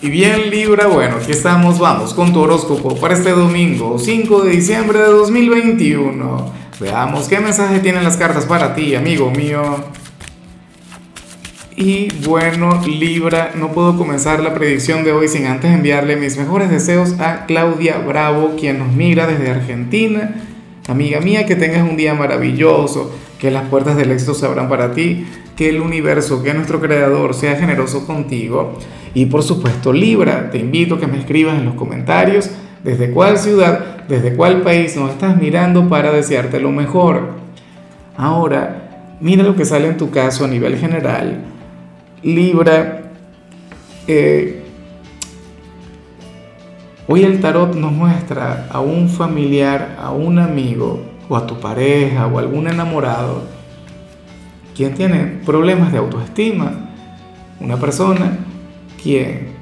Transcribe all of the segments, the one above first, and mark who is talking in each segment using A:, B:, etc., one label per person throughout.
A: Y bien Libra, bueno, aquí estamos, vamos con tu horóscopo para este domingo, 5 de diciembre de 2021. Veamos qué mensaje tienen las cartas para ti, amigo mío. Y bueno, Libra, no puedo comenzar la predicción de hoy sin antes enviarle mis mejores deseos a Claudia Bravo, quien nos mira desde Argentina. Amiga mía, que tengas un día maravilloso, que las puertas del éxito se abran para ti, que el universo, que nuestro creador sea generoso contigo. Y por supuesto, Libra, te invito a que me escribas en los comentarios desde cuál ciudad, desde cuál país nos estás mirando para desearte lo mejor. Ahora, mira lo que sale en tu caso a nivel general. Libra, eh, hoy el tarot nos muestra a un familiar, a un amigo, o a tu pareja, o a algún enamorado, quien tiene problemas de autoestima. Una persona quién.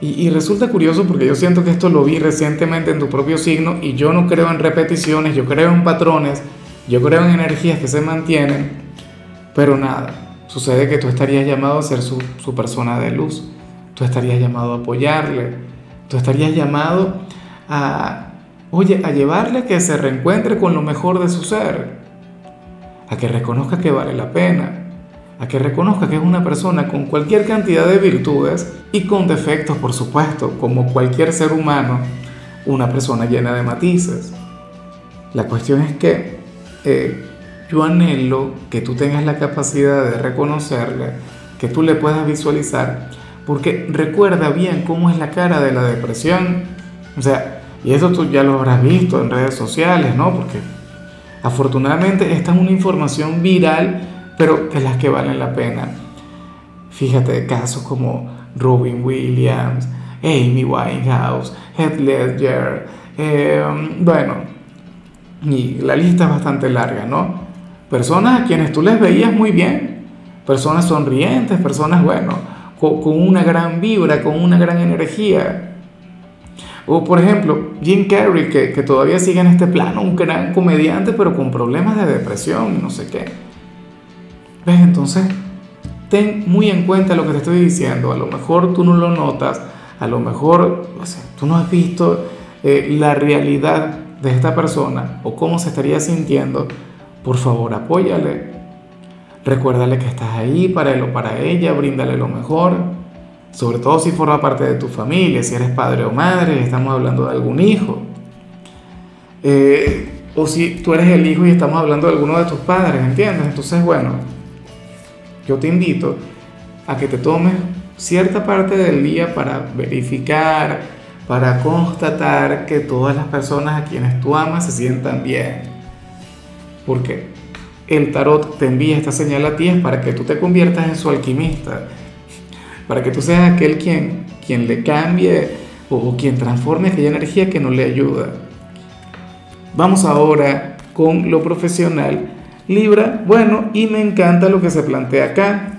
A: Y, resulta curioso porque yo siento que esto lo vi recientemente en tu propio signo y yo no creo en repeticiones, yo creo en patrones, yo creo en energías que se mantienen, pero nada, sucede que tú estarías llamado a ser su, su persona de luz, tú estarías llamado a apoyarle, tú estarías llamado a, oye, a llevarle a que se reencuentre con lo mejor de su ser, a que reconozca que vale la pena, a que reconozca que es una persona con cualquier cantidad de virtudes y con defectos, por supuesto, como cualquier ser humano, una persona llena de matices. La cuestión es que eh, yo anhelo que tú tengas la capacidad de reconocerle, que tú le puedas visualizar, porque recuerda bien cómo es la cara de la depresión. O sea, y eso tú ya lo habrás visto en redes sociales, ¿no? Porque afortunadamente esta es una información viral pero de las que valen la pena. Fíjate casos como Robin Williams, Amy Winehouse, Heath Ledger, em, bueno, y la lista es bastante larga, ¿no? Personas a quienes tú les veías muy bien, personas sonrientes, personas, bueno, con, una gran vibra, con una gran energía. O por ejemplo, Jim Carrey, que, que todavía sigue en este plano, un gran comediante, pero con problemas de depresión, no sé qué. ¿Ves? Entonces, ten muy en cuenta lo que te estoy diciendo. A lo mejor tú no lo notas, a lo mejor tú no has visto eh, la realidad de esta persona o cómo se estaría sintiendo. Por favor, apóyale. Recuérdale que estás ahí para él o para ella, bríndale lo mejor. Sobre todo si forma parte de tu familia, si eres padre o madre, estamos hablando de algún hijo. Eh, o si tú eres el hijo y estamos hablando de alguno de tus padres, ¿entiendes? Entonces, bueno, yo te invito a que te tomes cierta parte del día para verificar, para constatar que todas las personas a quienes tú amas se sientan bien. Porque el tarot te envía esta señal a ti es para que tú te conviertas en su alquimista, para que tú seas aquel quien, quien le cambie o quien transforme aquella energía que no le ayuda. Vamos ahora con lo profesional Libra, bueno, y me encanta lo que se plantea acá.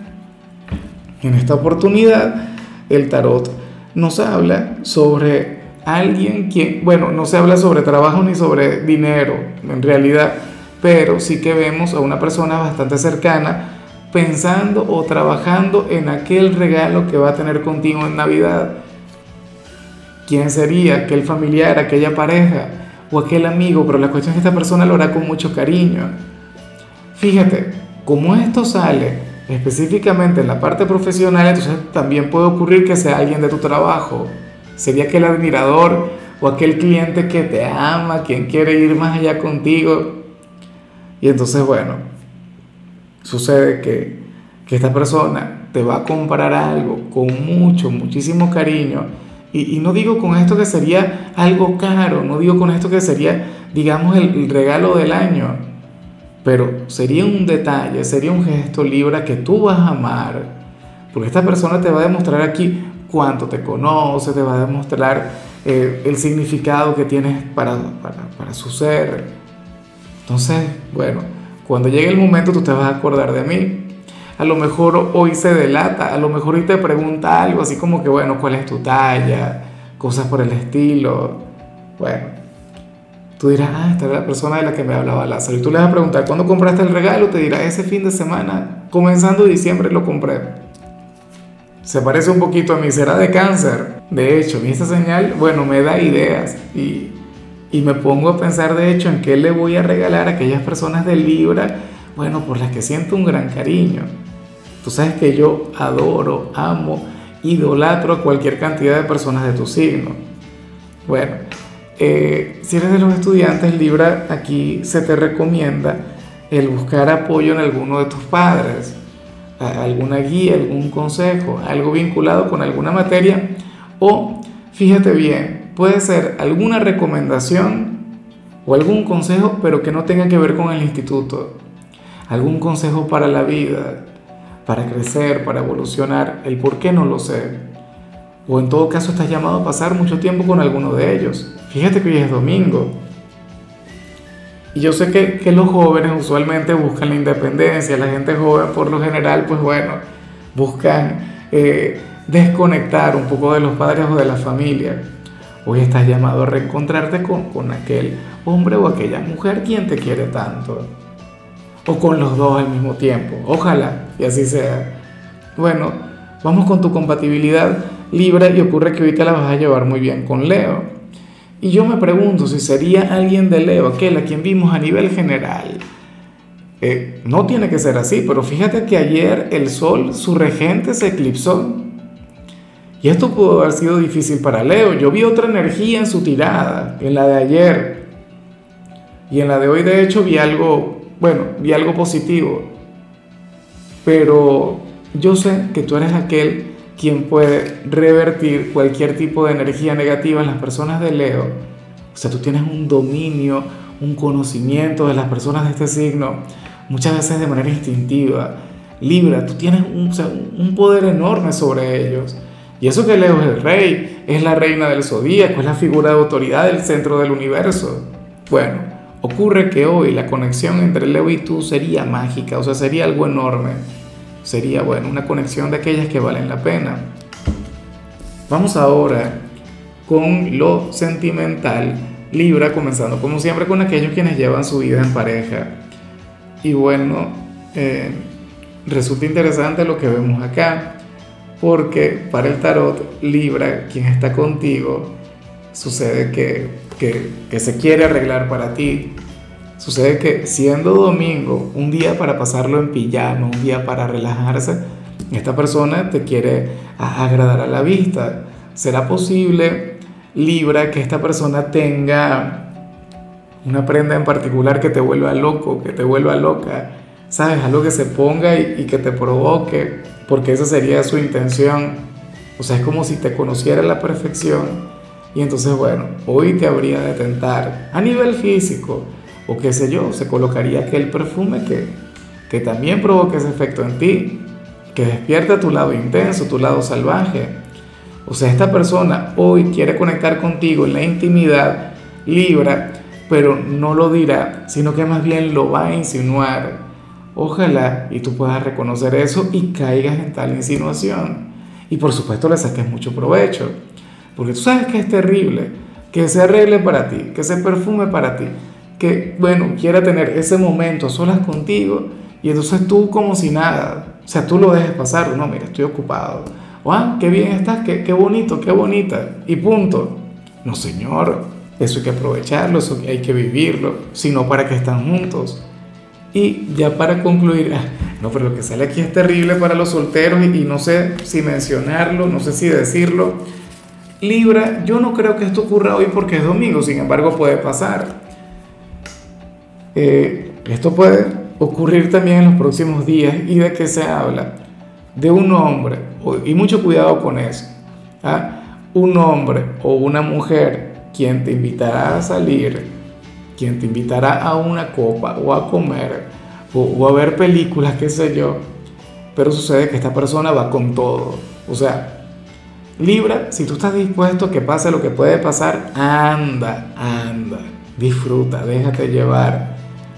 A: En esta oportunidad, el tarot nos habla sobre alguien quien, bueno, no se habla sobre trabajo ni sobre dinero, en realidad, pero sí que vemos a una persona bastante cercana pensando o trabajando en aquel regalo que va a tener contigo en Navidad. ¿Quién sería aquel familiar, aquella pareja o aquel amigo? Pero la cuestión es que esta persona lo hará con mucho cariño Fíjate, como esto sale específicamente en la parte profesional, entonces también puede ocurrir que sea alguien de tu trabajo. Sería aquel admirador o aquel cliente que te ama, quien quiere ir más allá contigo. Y entonces, bueno, sucede que, que esta persona te va a comprar algo con mucho, muchísimo cariño. Y, y, no digo con esto que sería algo caro, no digo con esto que sería, digamos, el regalo del año pero sería un detalle, sería un gesto Libra que tú vas a amar, porque esta persona te va a demostrar aquí cuánto te conoce, te va a demostrar eh, el significado que tienes para, para, para su ser. Entonces, bueno, cuando llegue el momento tú te vas a acordar de mí. A lo mejor hoy se delata, a lo mejor hoy te pregunta algo así como que, bueno, ¿cuál es tu talla? Cosas por el estilo. Bueno, Tú dirás, ah, esta es la persona de la que me hablaba Lázaro. Y tú le vas a preguntar, ¿cuándo compraste el regalo? Te dirá, ese fin de semana, comenzando diciembre, lo compré. Se parece un poquito a mí, será de cáncer. De hecho, esta señal, bueno, me da ideas y, y me pongo a pensar, de hecho, en qué le voy a regalar a aquellas personas de Libra, bueno, por las que siento un gran cariño. Tú sabes que yo adoro, amo, idolatro a cualquier cantidad de personas de tu signo. Bueno, eh, si eres de los estudiantes Libra, aquí se te recomienda el buscar apoyo en alguno de tus padres alguna guía, algún consejo, algo vinculado con alguna materia o, fíjate bien, puede ser alguna recomendación o algún consejo, pero que no tenga que ver con el instituto. Algún consejo para la vida, para crecer, para evolucionar, el por qué no lo sé. O en todo caso estás llamado a pasar mucho tiempo con alguno de ellos. Fíjate que hoy es domingo. Y yo sé que, los jóvenes usualmente buscan la independencia, la gente joven por lo general, pues bueno, buscan eh, desconectar un poco de los padres o de la familia. Hoy estás llamado a reencontrarte con, con aquel hombre o aquella mujer quien te quiere tanto. O con los dos al mismo tiempo. Ojalá y así sea. Bueno, vamos con tu compatibilidad libre y ocurre que ahorita la vas a llevar muy bien con Leo. Y yo me pregunto si sería alguien de Leo, aquel a quien vimos a nivel general. Eh, no tiene que ser así, pero fíjate que ayer el Sol, su regente, se eclipsó. Y esto pudo haber sido difícil para Leo. Yo vi otra energía en su tirada, en la de ayer. Y en la de hoy, de hecho, vi algo, bueno, vi algo positivo. Pero yo sé que tú eres aquel quien puede revertir cualquier tipo de energía negativa en las personas de Leo. O sea, tú tienes un dominio, un conocimiento de las personas de este signo, muchas veces de manera instintiva. Libra, tú tienes un, un poder enorme sobre ellos. Y eso que Leo es el rey, es la reina del zodíaco, es la figura de autoridad del centro del universo. Bueno, ocurre que hoy la conexión entre Leo y tú sería mágica, o sea, sería algo enorme sería, bueno, una conexión de aquellas que valen la pena. Vamos ahora con lo sentimental. Libra, comenzando como siempre con aquellos quienes llevan su vida en pareja. Y bueno, eh, resulta interesante lo que vemos acá, porque para el tarot, Libra, quien está contigo, sucede que, que, se quiere arreglar para ti, Sucede que siendo domingo, un día para pasarlo en pijama, un día para relajarse, esta persona te quiere agradar a la vista. ¿Será posible, Libra, que esta persona tenga una prenda en particular que te vuelva loco, que te vuelva loca? ¿Sabes? Algo que se ponga y que te provoque, porque esa sería su intención. O sea, es como si te conociera a la perfección. Y entonces, bueno, hoy te habría de tentar a nivel físico o qué sé yo, se colocaría aquel perfume que, que también provoque ese efecto en ti, que despierta tu lado intenso, tu lado salvaje. O sea, esta persona hoy quiere conectar contigo en la intimidad, libra, pero no lo dirá, sino que más bien lo va a insinuar. Ojalá y tú puedas reconocer eso y caigas en tal insinuación. Y por supuesto le saques mucho provecho, porque tú sabes que es terrible que se arregle para ti, que se perfume para ti, que, bueno, quiera tener ese momento a solas contigo y entonces tú como si nada, o sea, tú lo dejes pasar, no, mira, estoy ocupado, o, ah, qué bien estás, qué, qué bonito, qué bonita, y punto. No, señor, eso hay que aprovecharlo, eso hay que vivirlo, sino para que están juntos. Y ya para concluir, ah, no, pero lo que sale aquí es terrible para los solteros y, no sé si mencionarlo, no sé si decirlo. Libra, yo no creo que esto ocurra hoy porque es domingo, sin embargo puede pasar. Eh, esto puede ocurrir también en los próximos días y de qué se habla. De un hombre, y mucho cuidado con eso, ¿ah? un hombre o una mujer quien te invitará a salir, quien te invitará a una copa o a comer o, a ver películas, qué sé yo, pero sucede que esta persona va con todo. O sea, Libra, si tú estás dispuesto a que pase lo que puede pasar, anda, anda, disfruta, déjate llevar.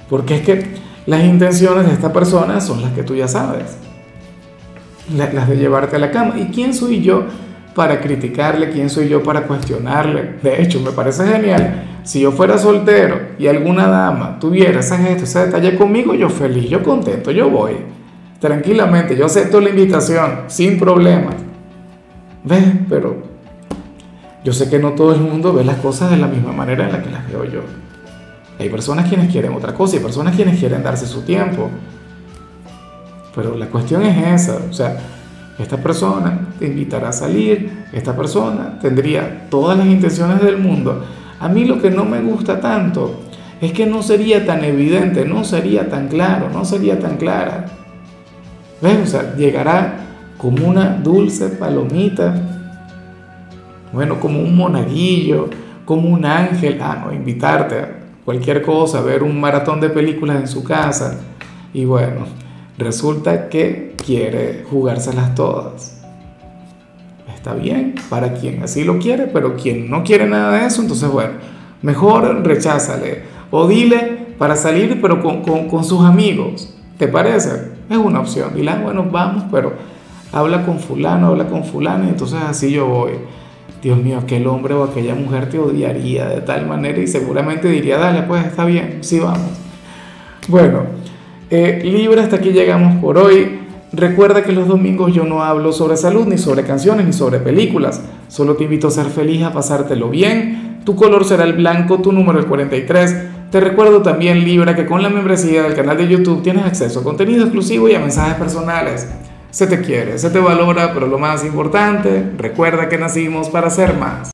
A: Porque es que las intenciones de esta persona son las que tú ya sabes. Las de llevarte a la cama. ¿Y quién soy yo para criticarle? ¿Quién soy yo para cuestionarle? De hecho, me parece genial. Si yo fuera soltero y alguna dama tuviera ese gesto, ese detalle conmigo, yo feliz, yo contento, yo voy. Tranquilamente, yo acepto la invitación, sin problemas. ¿Ves? Pero yo sé que no todo el mundo ve las cosas de la misma manera en la que las veo yo. Hay personas quienes quieren otra cosa, hay personas quienes quieren darse su tiempo. Pero la cuestión es esa, o sea, esta persona te invitará a salir, esta persona tendría todas las intenciones del mundo. A mí lo que no me gusta tanto es que no sería tan evidente, no sería tan claro, no sería tan clara. ¿Ves? O sea, llegará como una dulce palomita, bueno, como un monaguillo, como un ángel, ah, no, invitarte a cualquier cosa, a ver un maratón de películas en su casa. Y bueno, resulta que quiere jugárselas todas. Está bien, para quien así lo quiere, pero quien no quiere nada de eso, entonces bueno, mejor recházale o dile para salir, pero con, con, sus amigos. ¿Te parece? Es una opción. Dile, ah, bueno, vamos, pero habla con fulano, habla con fulano, y entonces así yo voy. Dios mío, aquel hombre o aquella mujer te odiaría de tal manera y seguramente diría, dale, pues está bien, sí vamos. Bueno, eh, Libra, hasta aquí llegamos por hoy. Recuerda que los domingos yo no hablo sobre salud, ni sobre canciones, ni sobre películas. Solo te invito a ser feliz, a pasártelo bien. Tu color será el blanco, tu número el 43. Te recuerdo también, Libra, que con la membresía del canal de YouTube tienes acceso a contenido exclusivo y a mensajes personales. Se te quiere, se te valora, pero lo más importante, recuerda que nacimos para ser más.